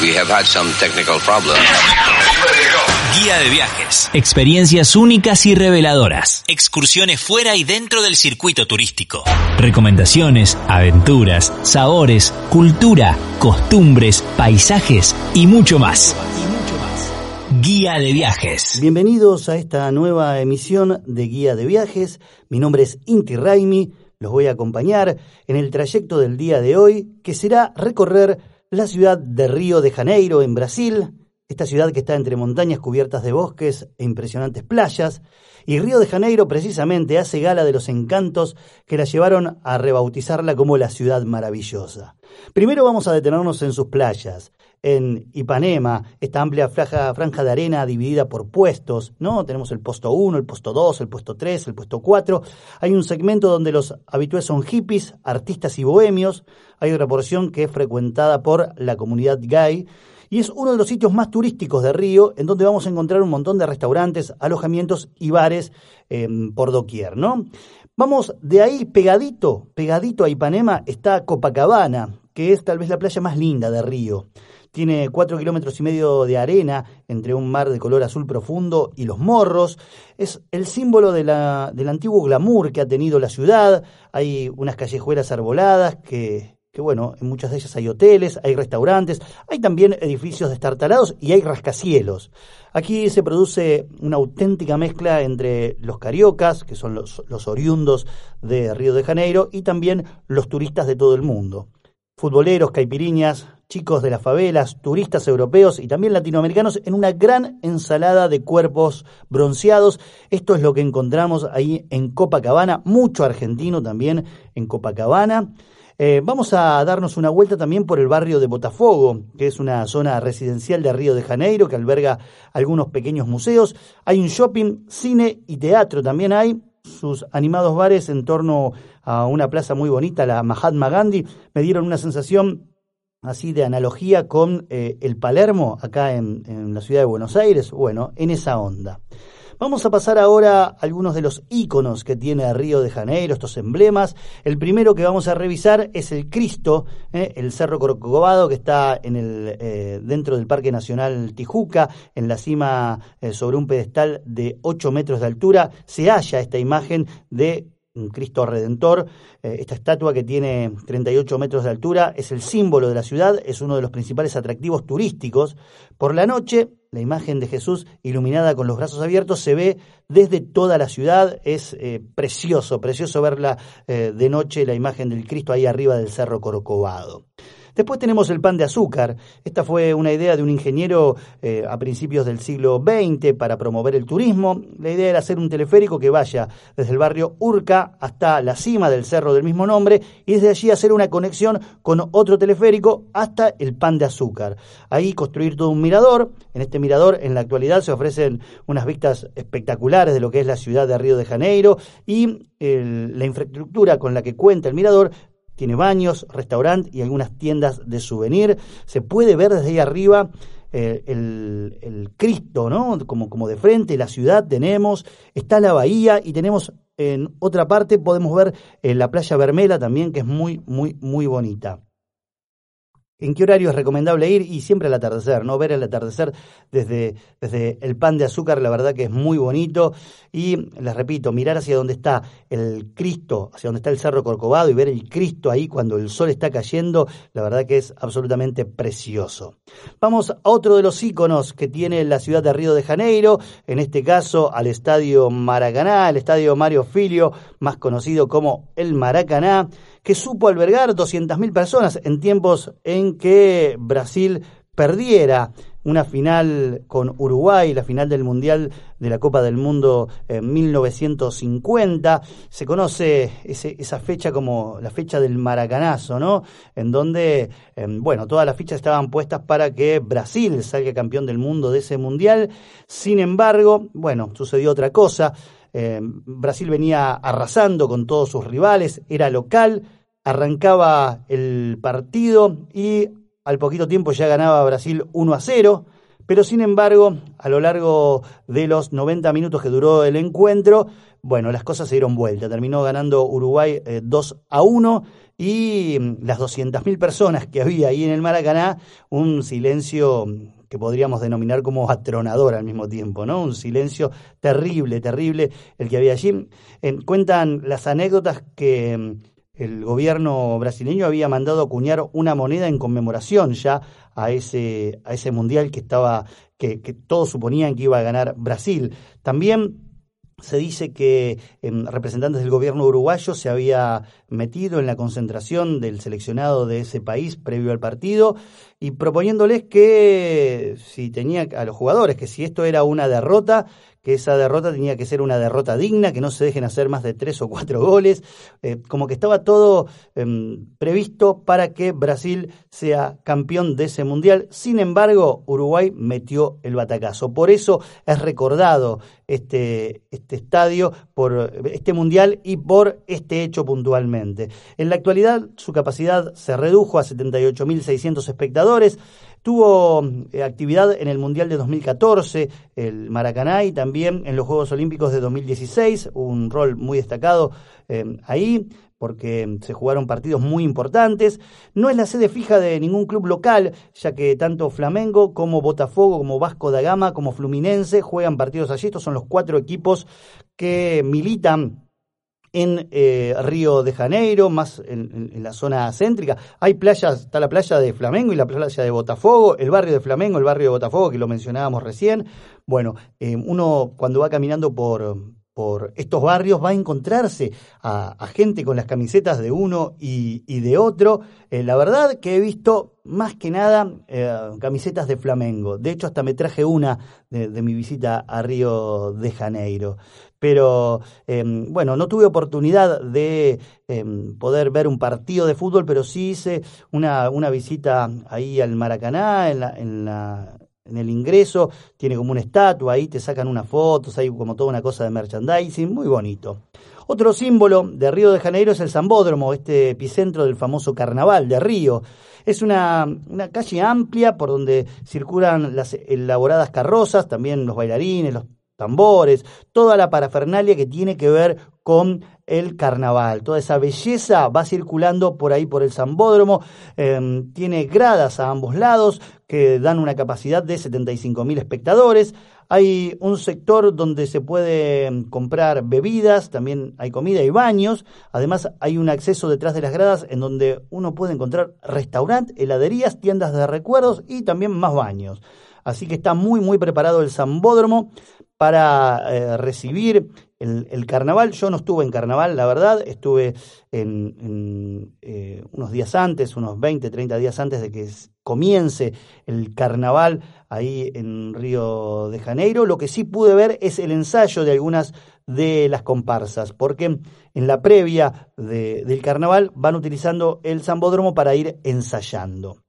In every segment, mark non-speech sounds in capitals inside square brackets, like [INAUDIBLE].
We have had some technical problems. Guía de viajes. Experiencias únicas y reveladoras. Excursiones fuera y dentro del circuito turístico. Recomendaciones, aventuras, sabores, cultura, costumbres, paisajes y mucho más. Guía de viajes. Bienvenidos a esta nueva emisión de Guía de viajes. Mi nombre es Inti Raimi. Los voy a acompañar en el trayecto del día de hoy, que será recorrer la ciudad de Río de Janeiro, en Brasil, esta ciudad que está entre montañas cubiertas de bosques e impresionantes playas, y Río de Janeiro precisamente hace gala de los encantos que la llevaron a rebautizarla como la ciudad maravillosa. Primero vamos a detenernos en sus playas, en Ipanema, esta amplia franja, de arena dividida por puestos, ¿no? Tenemos el puesto 1, el puesto 2, el puesto 3, el puesto 4. Hay un segmento donde los habituales son hippies, artistas y bohemios. Hay otra porción que es frecuentada por la comunidad gay. Y es uno de los sitios más turísticos de Río, en donde vamos a encontrar un montón de restaurantes, alojamientos y bares em, por doquier, ¿no? Vamos de ahí pegadito, pegadito a Ipanema está Copacabana, que es tal vez la playa más linda de Río. Tiene cuatro kilómetros y medio de arena entre un mar de color azul profundo y los morros. Es el símbolo de la, del antiguo glamour que ha tenido la ciudad. Hay unas callejuelas arboladas que, que bueno, en muchas de ellas hay hoteles, hay restaurantes, hay también edificios destartalados y hay rascacielos. Aquí se produce una auténtica mezcla entre los cariocas, que son los, los oriundos de Río de Janeiro, y también los turistas de todo el mundo. Futboleros, caipiriñas, chicos de las favelas, turistas europeos y también latinoamericanos en una gran ensalada de cuerpos bronceados. Esto es lo que encontramos ahí en Copacabana, mucho argentino también en Copacabana. Eh, vamos a darnos una vuelta también por el barrio de Botafogo, que es una zona residencial de Río de Janeiro que alberga algunos pequeños museos. Hay un shopping, cine y teatro también hay. Sus animados bares en torno a una plaza muy bonita, la Mahatma Gandhi, me dieron una sensación así de analogía con eh, el Palermo, acá en, la ciudad de Buenos Aires, bueno, en esa onda. Vamos a pasar ahora a algunos de los íconos que tiene Río de Janeiro, estos emblemas. El primero que vamos a revisar es el Cristo, eh, el Cerro Corcovado, que está en el, eh, dentro del Parque Nacional Tijuca, en la cima sobre un pedestal de 8 metros de altura. Se halla esta imagen de un Cristo Redentor. Eh, esta estatua que tiene 38 metros de altura es el símbolo de la ciudad, es uno de los principales atractivos turísticos. Por la noche, la imagen de Jesús iluminada con los brazos abiertos se ve desde toda la ciudad. Es eh, precioso, precioso verla eh, de noche, la imagen del Cristo ahí arriba del Cerro Corcovado. Después tenemos el pan de azúcar. Esta fue una idea de un ingeniero eh, a principios del siglo XX para promover el turismo. La idea era hacer un teleférico que vaya desde el barrio Urca hasta la cima del cerro del mismo nombre y desde allí hacer una conexión con otro teleférico hasta el pan de azúcar. Ahí construir todo un mirador. En este mirador en la actualidad se ofrecen unas vistas espectaculares de lo que es la ciudad de Río de Janeiro y la infraestructura con la que cuenta el mirador tiene baños, restaurante y algunas tiendas de souvenir. Se puede ver desde ahí arriba eh, el, Cristo, ¿no? Como, como de frente, la ciudad tenemos, está la bahía y tenemos en otra parte, podemos ver eh, la playa Vermela también, que es muy, muy, muy bonita. ¿En qué horario es recomendable ir? Y siempre al atardecer, ¿no? Ver el atardecer desde, desde el pan de azúcar, la verdad que es muy bonito. Y les repito, mirar hacia donde está el Cristo, hacia donde está el Cerro Corcovado y ver el Cristo ahí cuando el sol está cayendo, la verdad que es absolutamente precioso. Vamos a otro de los íconos que tiene la ciudad de Río de Janeiro, en este caso al Estadio Maracaná, el Estadio Mario Filio, más conocido como el Maracaná que supo albergar 200.000 personas en tiempos en que Brasil perdiera una final con Uruguay, la final del Mundial de la Copa del Mundo en 1950. Se conoce esa fecha como la fecha del maracanazo, ¿no? En donde, em, bueno, todas las fichas estaban puestas para que Brasil salga campeón del mundo de ese Mundial. Sin embargo, bueno, sucedió otra cosa. Em, Brasil venía arrasando con todos sus rivales, era local, arrancaba el partido y al poquito tiempo ya ganaba Brasil 1 a 0, Pero sin embargo, a lo largo de los 90 minutos que duró el encuentro, bueno, las cosas se dieron vuelta. Terminó ganando Uruguay 2 eh, a 1 y mm, las 200.000 personas que había ahí en el Maracaná, un silencio que podríamos denominar como atronador al mismo tiempo, ¿no? Un silencio terrible, terrible el que había allí. cuentan las anécdotas que mm, el gobierno brasileño había mandado acuñar una moneda en conmemoración ya a ese, a ese mundial que estaba, que, que todos suponían que iba a ganar Brasil. También se dice que em, representantes del gobierno uruguayo se había metido en la concentración del seleccionado de ese país previo al partido y proponiéndoles que si tenía a los jugadores que si esto era una derrota que esa derrota tenía que ser una derrota digna, que no se dejen hacer más de tres o cuatro goles, eh, como que estaba todo em, previsto para que Brasil sea campeón de ese mundial. Sin embargo, Uruguay metió el batacazo. Por eso es recordado este, este estadio, por este mundial y por este hecho puntualmente. En la actualidad, su capacidad se redujo a 78.600 espectadores. Tuvo eh, actividad en el Mundial de 2014, el Maracaná, y también en los Juegos Olímpicos de 2016, un rol muy destacado eh, ahí porque se jugaron partidos muy importantes. No es la sede fija de ningún club local, ya que tanto Flamengo como Botafogo, como Vasco da Gama, como Fluminense juegan partidos allí. Estos son los cuatro equipos que militan en eh, Río de Janeiro, más en, la zona céntrica. Hay playas, está la playa de Flamengo y la playa de Botafogo, el barrio de Flamengo, el barrio de Botafogo, que lo mencionábamos recién. Bueno, eh, uno cuando va caminando por, por estos barrios va a encontrarse a, gente con las camisetas de uno y, de otro. Eh, la verdad que he visto más que nada camisetas de Flamengo. De hecho, hasta me traje una de mi visita a Río de Janeiro pero em, bueno, no tuve oportunidad de em, poder ver un partido de fútbol, pero sí hice una, una visita ahí al Maracaná, en, la, en, la, en el ingreso, tiene como una estatua, ahí te sacan unas fotos, hay como toda una cosa de merchandising, muy bonito. Otro símbolo de Río de Janeiro es el Zambódromo, este epicentro del famoso carnaval de Río. Es una, una calle amplia por donde circulan las elaboradas carrozas, también los bailarines, los tambores, toda la parafernalia que tiene que ver con el carnaval. Toda esa belleza va circulando por ahí por el Zambódromo, em, tiene gradas a ambos lados que dan una capacidad de 75.000 espectadores. Hay un sector donde se puede comprar bebidas, también hay comida y baños. Además, hay un acceso detrás de las gradas en donde uno puede encontrar restaurante, heladerías, tiendas de recuerdos y también más baños. Así que está muy, muy preparado el Zambódromo para eh, recibir el, carnaval. Yo no estuve en carnaval, la verdad, estuve en, eh, unos días antes, unos 20, 30 días antes de que comience el carnaval ahí en Río de Janeiro. Lo que sí pude ver es el ensayo de algunas de las comparsas, porque en la previa del carnaval van utilizando el zambódromo para ir ensayando.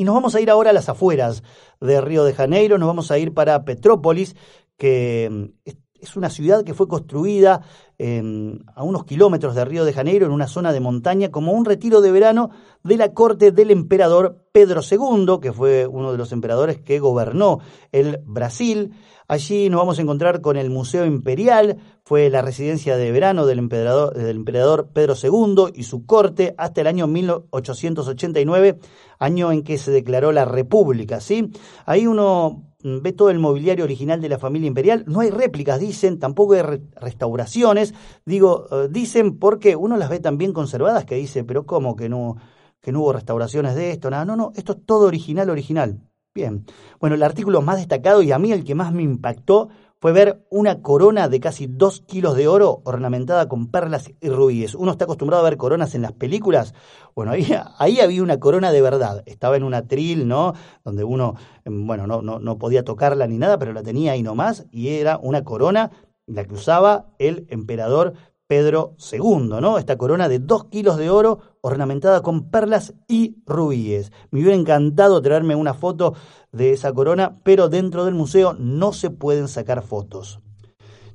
Y nos vamos a ir ahora a las afueras de Río de Janeiro, nos vamos a ir para Petrópolis, que mm, es una ciudad que fue construida em, a unos kilómetros de Río de Janeiro, en una zona de montaña, como un retiro de verano de la corte del emperador Pedro II, que fue uno de los emperadores que gobernó el Brasil. Allí nos vamos a encontrar con el Museo Imperial, fue la residencia de verano del emperador, del emperador Pedro II y su corte hasta el año 1889, año en que se declaró la República. ¿sí? Ahí uno ve todo el mobiliario original de la familia imperial. No hay réplicas, dicen, tampoco hay restauraciones. Digo, eh, dicen porque uno las ve tan bien conservadas que dice, pero ¿cómo que no, que no hubo restauraciones de esto? Nada, no, no, esto es todo original, original. Bien. Bueno, el artículo más destacado y a mí el que más me impactó fue ver una corona de casi dos kilos de oro ornamentada con perlas y rubíes. Uno está acostumbrado a ver coronas en las películas. Bueno, ahí, [LAUGHS] ahí había una corona de verdad. Estaba en un atril, ¿no? Donde uno, em, bueno, no, no, no podía tocarla ni nada, pero la tenía ahí nomás y era una corona la que usaba el emperador Pedro II, ¿no? Esta corona de dos kilos de oro ornamentada con perlas y rubíes. Me hubiera encantado traerme una foto de esa corona, pero dentro del museo no se pueden sacar fotos.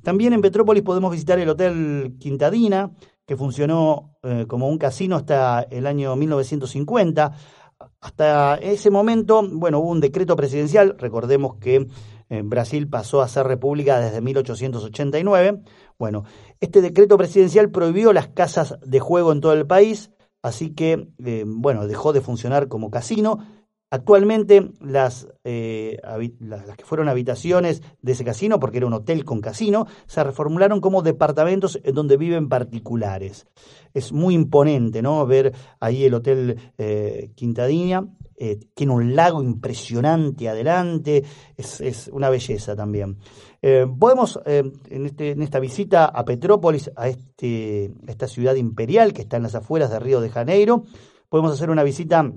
También en Petrópolis podemos visitar el Hotel Quintadina, que funcionó eh, como un casino hasta el año 1950. Hasta ese momento, bueno, hubo un decreto presidencial, recordemos que eh, Brasil pasó a ser república desde 1889. Bueno, este decreto presidencial prohibió las casas de juego en todo el país, así que, eh, bueno, dejó de funcionar como casino Actualmente las, eh, las, que fueron habitaciones de ese casino, porque era un hotel con casino, se reformularon como departamentos en donde viven particulares. Es muy imponente, ¿no? Ver ahí el Hotel eh, eh, tiene un lago impresionante adelante, es, una belleza también. podemos, en, este, en esta visita a Petrópolis, a, este, a esta ciudad imperial que está en las afueras de Río de Janeiro, podemos hacer una visita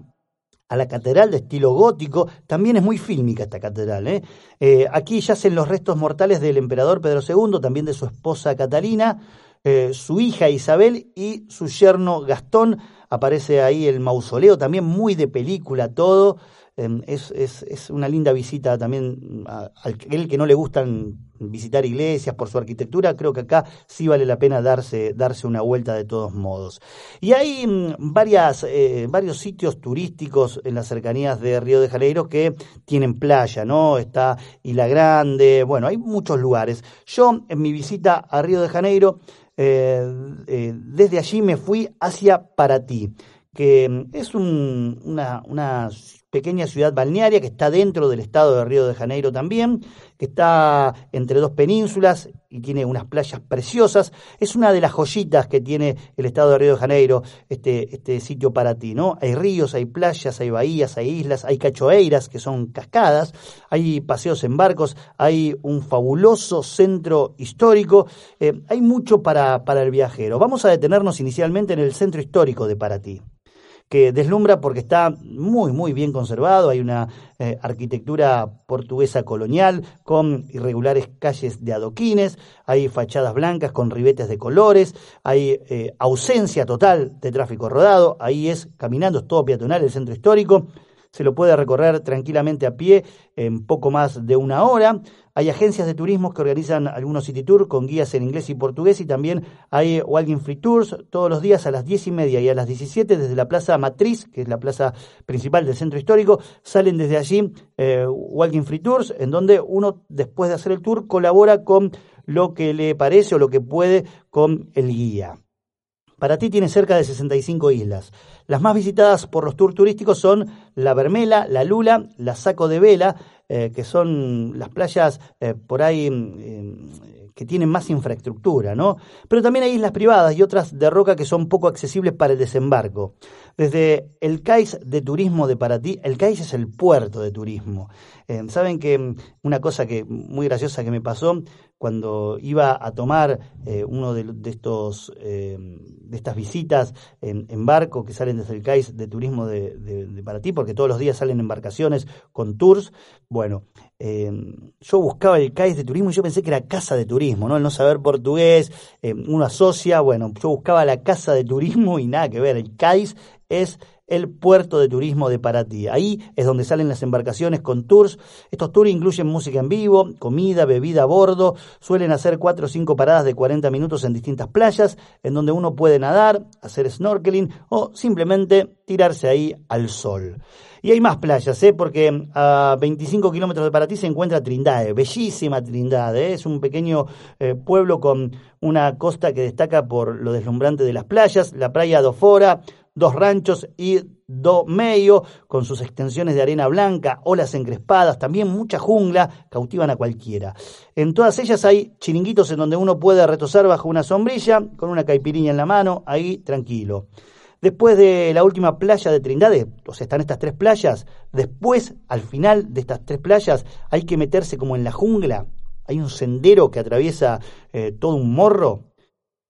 a la catedral de estilo gótico. También es muy fílmica esta catedral. ¿eh? Eh, aquí yacen los restos mortales del emperador Pedro II, también de su esposa Catalina, eh, su hija Isabel y su yerno Gastón. Aparece ahí el mausoleo, también muy de película todo. Em, es, es, es, una linda visita también a, aquel que no le gustan visitar iglesias por su arquitectura, creo que acá sí vale la pena darse, darse una vuelta de todos modos. Y hay mm, varias, eh, varios sitios turísticos en las cercanías de Río de Janeiro que tienen playa, ¿no? Está Isla Grande, bueno, hay muchos lugares. Yo en mi visita a Río de Janeiro, eh, eh, desde allí me fui hacia Paraty que mm, es un, una, una pequeña ciudad balnearia que está dentro del estado de Río de Janeiro también, que está entre dos penínsulas y tiene unas playas preciosas. Es una de las joyitas que tiene el estado de Río de Janeiro, este, este sitio para ti, ¿no? Hay ríos, hay playas, hay bahías, hay islas, hay cachoeiras, que son cascadas, hay paseos en barcos, hay un fabuloso centro histórico, eh, hay mucho para, para el viajero. Vamos a detenernos inicialmente en el centro histórico de Paraty que deslumbra porque está muy, muy bien conservado. Hay una eh, arquitectura portuguesa colonial con irregulares calles de adoquines, hay fachadas blancas con ribetes de colores, hay eh, ausencia total de tráfico rodado. Ahí es caminando, es todo peatonal el centro histórico se lo puede recorrer tranquilamente a pie en poco más de una hora. Hay agencias de turismo que organizan algunos city tours con guías en inglés y portugués y también hay Walking Free Tours todos los días a las diez y media y a las 17 desde la plaza Matriz, que es la plaza principal del centro histórico, salen desde allí eh, Walking Free Tours, en donde uno después de hacer el tour colabora con lo que le parece o lo que puede con el guía. Para ti tiene cerca de 65 islas. Las más visitadas por los tours turísticos son La Vermela, La Lula, La Saco de Vela, eh, que son las playas eh, por ahí mm, que tienen más infraestructura, ¿no? Pero también hay islas privadas y otras de roca que son poco accesibles para el desembarco. Desde el CAIS de turismo de Paraty, el CAIS es el puerto de turismo. Eh, Saben que mm, una cosa que muy graciosa que me pasó cuando iba a tomar eh, uno de, estos eh, de estas visitas en, barco que salen desde el CAIS de turismo de, de, Paraty, porque todos los días salen embarcaciones con tours. Bueno, eh, yo buscaba el CAIS de turismo y yo pensé que era casa de turismo, ¿no? El no saber portugués, uno asocia, bueno, yo buscaba la casa de turismo y nada que ver, el CAIS es el puerto de turismo de Paraty. Ahí es donde salen las embarcaciones con tours. Estos tours incluyen música en vivo, comida, bebida a bordo. Suelen hacer cuatro o cinco paradas de 40 minutos en distintas playas, en donde uno puede nadar, hacer snorkeling o simplemente tirarse ahí al sol. Y hay más playas, ¿eh? porque a 25 kilómetros de Paraty se encuentra Trindade, bellísima Trindade, ¿eh? es un pequeño eh, pueblo con una costa que destaca por lo deslumbrante de las playas, la playa do Fora, dos ranchos y do meio, con sus extensiones de arena blanca, olas encrespadas, también mucha jungla, cautivan a cualquiera. En todas ellas hay chiringuitos en donde uno puede retosar bajo una sombrilla, con una caipiriña en la mano, ahí tranquilo. Después de la última playa de Trindade, o sea, están estas tres playas, después, al final de estas tres playas, hay que meterse como en la jungla, hay un sendero que atraviesa eh, todo un morro,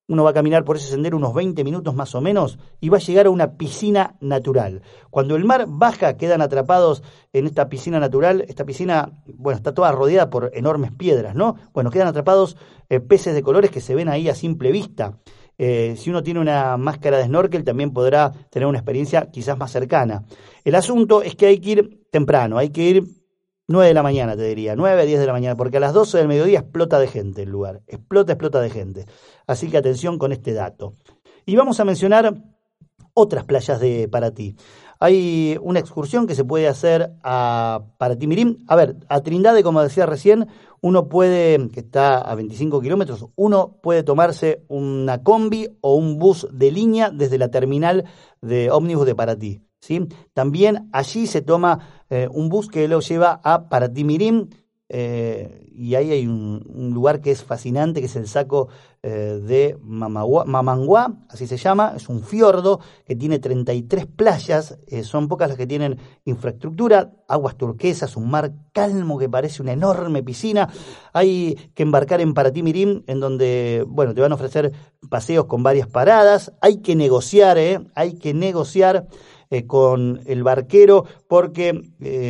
uno va a caminar por ese sendero unos 20 minutos más o menos y va a llegar a una piscina natural. Cuando el mar baja, quedan atrapados en esta piscina natural. Esta piscina, bueno, está toda rodeada por enormes piedras, ¿no? Bueno, quedan atrapados eh, peces de colores que se ven ahí a simple vista. Eh, si uno tiene una máscara de snorkel, también podrá tener una experiencia quizás más cercana. El asunto es que hay que ir temprano, hay que ir 9 de la mañana, te diría, 9, 10 de la mañana, porque a las 12 del mediodía explota de gente el lugar, explota, explota de gente. Así que atención con este dato. Y vamos a mencionar otras playas de Paraty. Hay una excursión que se puede hacer a Paratimirim. A ver, a Trindade, como decía recién, uno puede, que está a 25 kilómetros, uno puede tomarse una combi o un bus de línea desde la terminal de ómnibus de Paratí. ¿Sí? También allí se toma eh, un bus que lo lleva a Paratimirim eh, y ahí hay un, lugar que es fascinante, que es el saco eh, de Mamanguá, así se llama, es un fiordo que tiene 33 playas, son pocas las que tienen infraestructura, aguas turquesas, un mar calmo que parece una enorme piscina, hay que embarcar en Paratimirim, en donde, bueno, te van a ofrecer paseos con varias paradas, hay que negociar, hay que negociar. Con el barquero, porque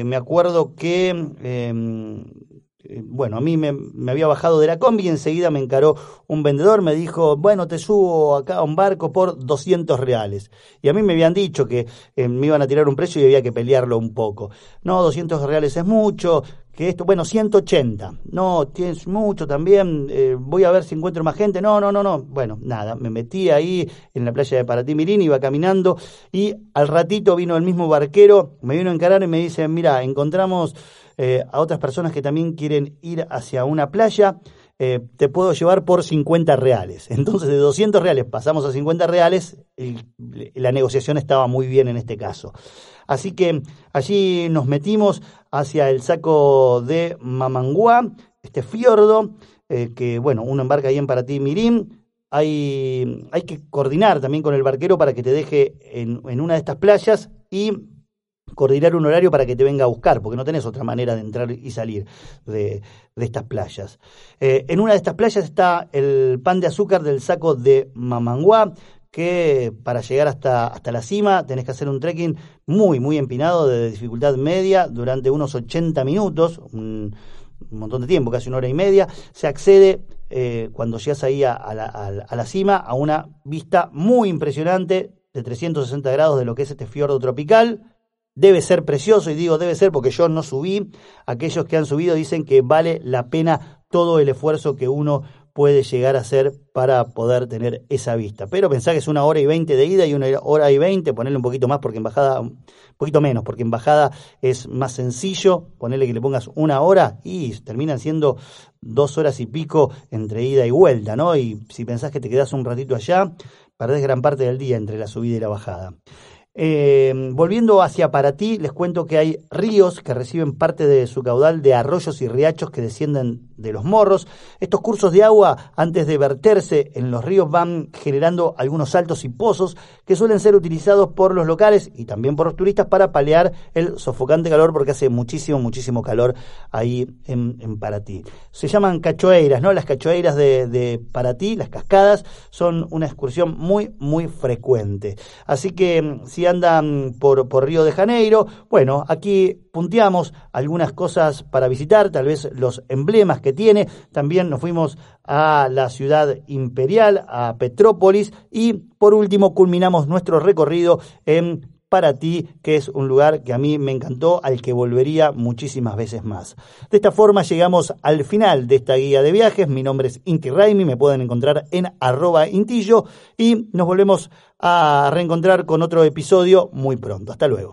me acuerdo que em, eh, bueno, a mí me, había bajado de la combi y enseguida me encaró un vendedor, me dijo, bueno, te subo acá a un barco por 200 reales. Y a mí me habían dicho que eh, me iban a tirar un precio y había que pelearlo un poco. No, 200 reales es mucho, que esto, bueno, 180. No, tienes mucho también, eh, voy a ver si encuentro más gente. No, no, no, no. Bueno, nada, me metí ahí en la playa de Paratimirín, iba caminando y al ratito vino el mismo barquero, me vino a encarar y me dice, mira, encontramos eh, a otras personas que también quieren ir hacia una playa, eh, te puedo llevar por 50 reales. [LAUGHS] Entonces de 200 reales pasamos a 50 reales, la negociación estaba muy bien en este caso. Así que allí nos metimos hacia el saco de Mamanguá, este fiordo, eh, que bueno, uno embarca ahí en Paratí Mirim, hay, hay que coordinar también con el barquero para que te deje en una de estas playas y coordinar un horario para que te venga a buscar, porque no tenés otra manera de entrar y salir de, estas playas. Eh, en una de estas playas está el pan de azúcar del saco de Mamanguá, que para llegar hasta, hasta la cima tenés que hacer un trekking muy, muy empinado, de dificultad media, durante unos 80 minutos, un, montón de tiempo, casi una hora y media. Se accede eh, cuando llegas ahí a, la, a la cima a una vista muy impresionante de 360 grados de lo que es este fiordo tropical debe ser precioso, y digo debe ser porque yo no subí, aquellos que han subido dicen que vale la pena todo el esfuerzo que uno puede llegar a hacer para poder tener esa vista. Pero pensá que es una hora y veinte de ida y una hora y veinte, ponerle un poquito más porque en bajada, un poquito menos, porque en bajada es más sencillo, ponerle que le pongas una hora y terminan siendo dos horas y pico entre ida y vuelta, ¿no? Y si pensás que te quedás un ratito allá, perdés gran parte del día entre la subida y la bajada. Eh, volviendo hacia para ti, les cuento que hay ríos que reciben parte de su caudal de arroyos y riachos que descienden de los morros. Estos cursos de agua, antes de verterse en los ríos, van generando algunos saltos y pozos que suelen ser utilizados por los locales y también por los turistas para paliar el sofocante calor porque hace muchísimo, muchísimo calor ahí en, en. Se llaman cachoeiras, ¿no? Las cachoeiras de, de Paratí, las cascadas, son una excursión muy, muy frecuente. Así que si andan por, por Río de Janeiro, bueno, aquí punteamos algunas cosas para visitar, tal vez los emblemas que tiene. También nos fuimos a la ciudad imperial, a Petrópolis y por último culminamos nuestro recorrido en para ti, que es un lugar que a mí me encantó, al que volvería muchísimas veces más. De esta forma llegamos al final de esta guía de viajes. Mi nombre es Inti Raimi, me pueden encontrar en arroba intillo y nos volvemos a reencontrar con otro episodio muy pronto. Hasta luego.